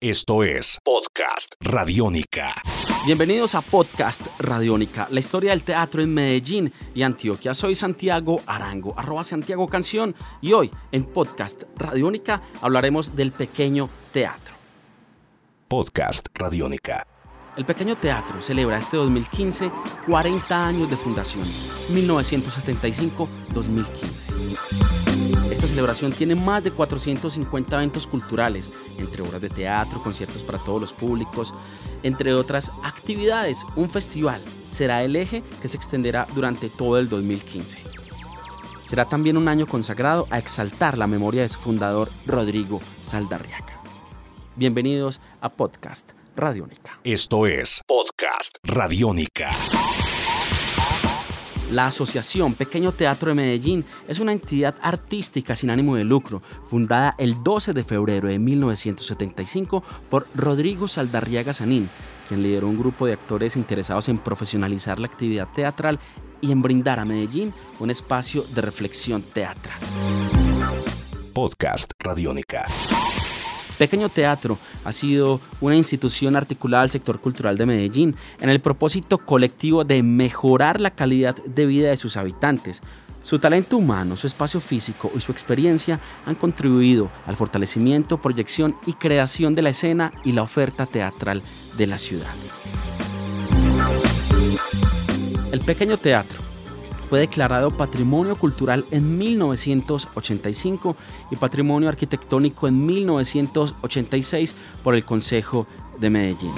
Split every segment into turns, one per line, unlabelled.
Esto es Podcast Radiónica.
Bienvenidos a Podcast Radiónica, la historia del teatro en Medellín y Antioquia. Soy Santiago Arango, arroba Santiago Canción, y hoy en Podcast Radiónica hablaremos del pequeño teatro.
Podcast Radiónica.
El Pequeño Teatro celebra este 2015 40 años de fundación, 1975-2015. Esta celebración tiene más de 450 eventos culturales, entre obras de teatro, conciertos para todos los públicos, entre otras actividades. Un festival será el eje que se extenderá durante todo el 2015. Será también un año consagrado a exaltar la memoria de su fundador, Rodrigo Saldarriaga. Bienvenidos a Podcast Radiónica.
Esto es Podcast Radiónica.
La Asociación Pequeño Teatro de Medellín es una entidad artística sin ánimo de lucro, fundada el 12 de febrero de 1975 por Rodrigo Saldarriaga Sanín, quien lideró un grupo de actores interesados en profesionalizar la actividad teatral y en brindar a Medellín un espacio de reflexión teatral.
Podcast Radiónica.
Pequeño Teatro ha sido una institución articulada al sector cultural de Medellín en el propósito colectivo de mejorar la calidad de vida de sus habitantes. Su talento humano, su espacio físico y su experiencia han contribuido al fortalecimiento, proyección y creación de la escena y la oferta teatral de la ciudad. El Pequeño Teatro fue declarado Patrimonio Cultural en 1985 y Patrimonio Arquitectónico en 1986 por el Consejo de Medellín.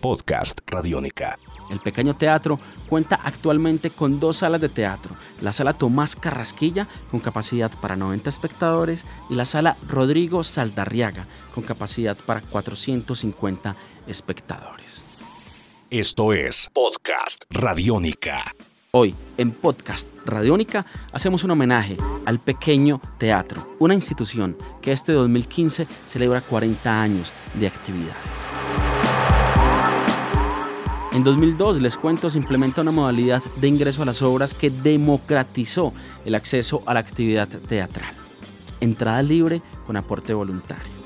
Podcast Radiónica.
El pequeño teatro cuenta actualmente con dos salas de teatro, la sala Tomás Carrasquilla con capacidad para 90 espectadores y la sala Rodrigo Saldarriaga con capacidad para 450 espectadores.
Esto es Podcast Radiónica.
Hoy, en Podcast Radiónica, hacemos un homenaje al Pequeño Teatro, una institución que este 2015 celebra 40 años de actividades. En 2002, les cuento, se implementa una modalidad de ingreso a las obras que democratizó el acceso a la actividad teatral. Entrada libre con aporte voluntario.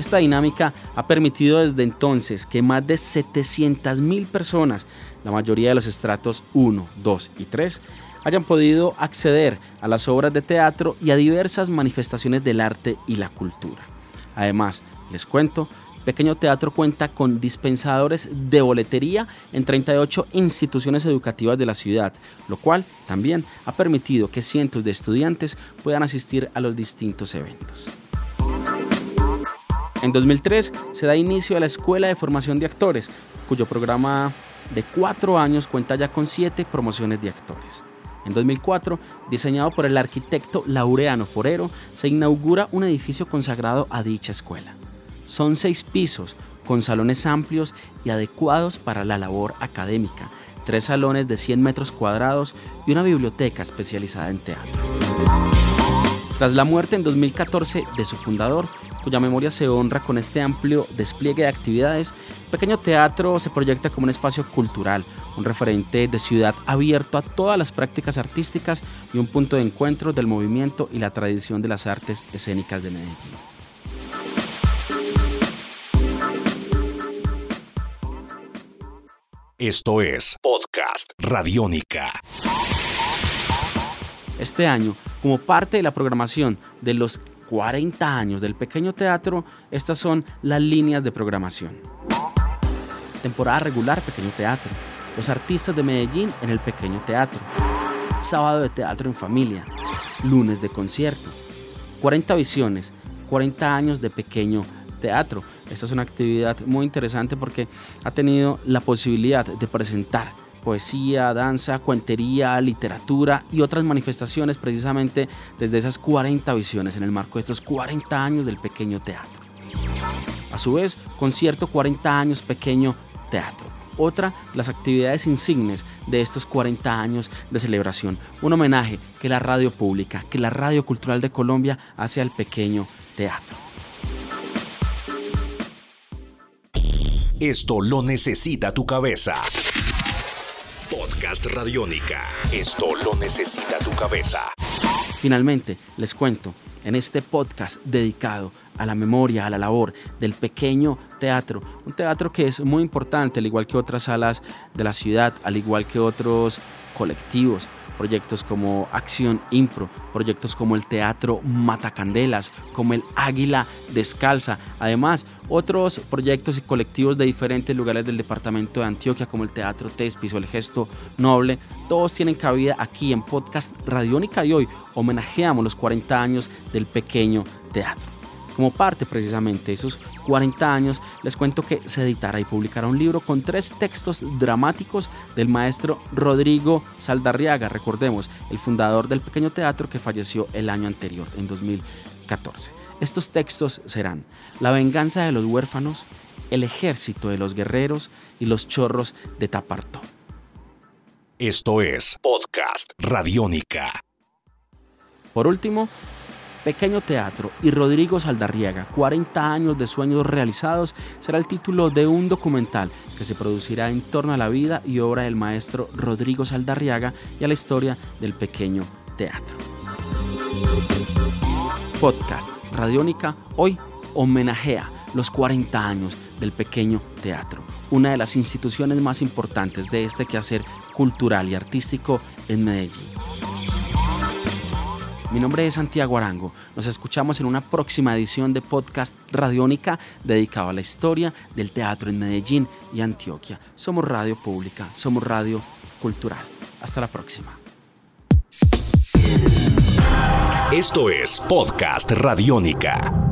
Esta dinámica ha permitido desde entonces que más de 700.000 personas la mayoría de los estratos 1, 2 y 3 hayan podido acceder a las obras de teatro y a diversas manifestaciones del arte y la cultura. Además, les cuento, Pequeño Teatro cuenta con dispensadores de boletería en 38 instituciones educativas de la ciudad, lo cual también ha permitido que cientos de estudiantes puedan asistir a los distintos eventos. En 2003 se da inicio a la Escuela de Formación de Actores, cuyo programa de cuatro años cuenta ya con siete promociones de actores. En 2004, diseñado por el arquitecto Laureano Forero, se inaugura un edificio consagrado a dicha escuela. Son seis pisos, con salones amplios y adecuados para la labor académica, tres salones de 100 metros cuadrados y una biblioteca especializada en teatro. Tras la muerte en 2014 de su fundador, cuya memoria se honra con este amplio despliegue de actividades, Pequeño Teatro se proyecta como un espacio cultural, un referente de ciudad abierto a todas las prácticas artísticas y un punto de encuentro del movimiento y la tradición de las artes escénicas de Medellín.
Esto es Podcast Radiónica.
Este año, como parte de la programación de los 40 años del pequeño teatro, estas son las líneas de programación. Temporada regular Pequeño Teatro. Los artistas de Medellín en el Pequeño Teatro. Sábado de teatro en familia. Lunes de concierto. 40 visiones. 40 años de pequeño teatro. Esta es una actividad muy interesante porque ha tenido la posibilidad de presentar poesía, danza, cuentería, literatura y otras manifestaciones precisamente desde esas 40 visiones en el marco de estos 40 años del pequeño teatro. A su vez, concierto 40 años pequeño teatro. Otra las actividades insignes de estos 40 años de celebración. Un homenaje que la radio pública, que la radio cultural de Colombia hace al pequeño teatro.
Esto lo necesita tu cabeza. Podcast Radiónica. Esto lo necesita tu cabeza.
Finalmente, les cuento, en este podcast dedicado a la memoria, a la labor del pequeño teatro. Un teatro que es muy importante, al igual que otras salas de la ciudad, al igual que otros colectivos proyectos como Acción Impro, proyectos como el Teatro Matacandelas, como el Águila Descalza. Además, otros proyectos y colectivos de diferentes lugares del departamento de Antioquia, como el Teatro Tespis o el Gesto Noble, todos tienen cabida aquí en Podcast Radiónica y hoy homenajeamos los 40 años del pequeño teatro. Como parte precisamente de esos 40 años, les cuento que se editará y publicará un libro con tres textos dramáticos del maestro Rodrigo Saldarriaga, recordemos, el fundador del pequeño teatro que falleció el año anterior, en 2014. Estos textos serán La venganza de los huérfanos, El ejército de los guerreros y Los chorros de Tapartó.
Esto es Podcast Radiónica.
Por último, Pequeño Teatro y Rodrigo Saldarriaga, 40 años de sueños realizados, será el título de un documental que se producirá en torno a la vida y obra del maestro Rodrigo Saldarriaga y a la historia del pequeño teatro. Podcast Radiónica hoy homenajea los 40 años del pequeño teatro, una de las instituciones más importantes de este quehacer cultural y artístico en Medellín. Mi nombre es Santiago Arango. Nos escuchamos en una próxima edición de Podcast Radiónica dedicado a la historia del teatro en Medellín y Antioquia. Somos radio pública, somos radio cultural. Hasta la próxima.
Esto es Podcast Radiónica.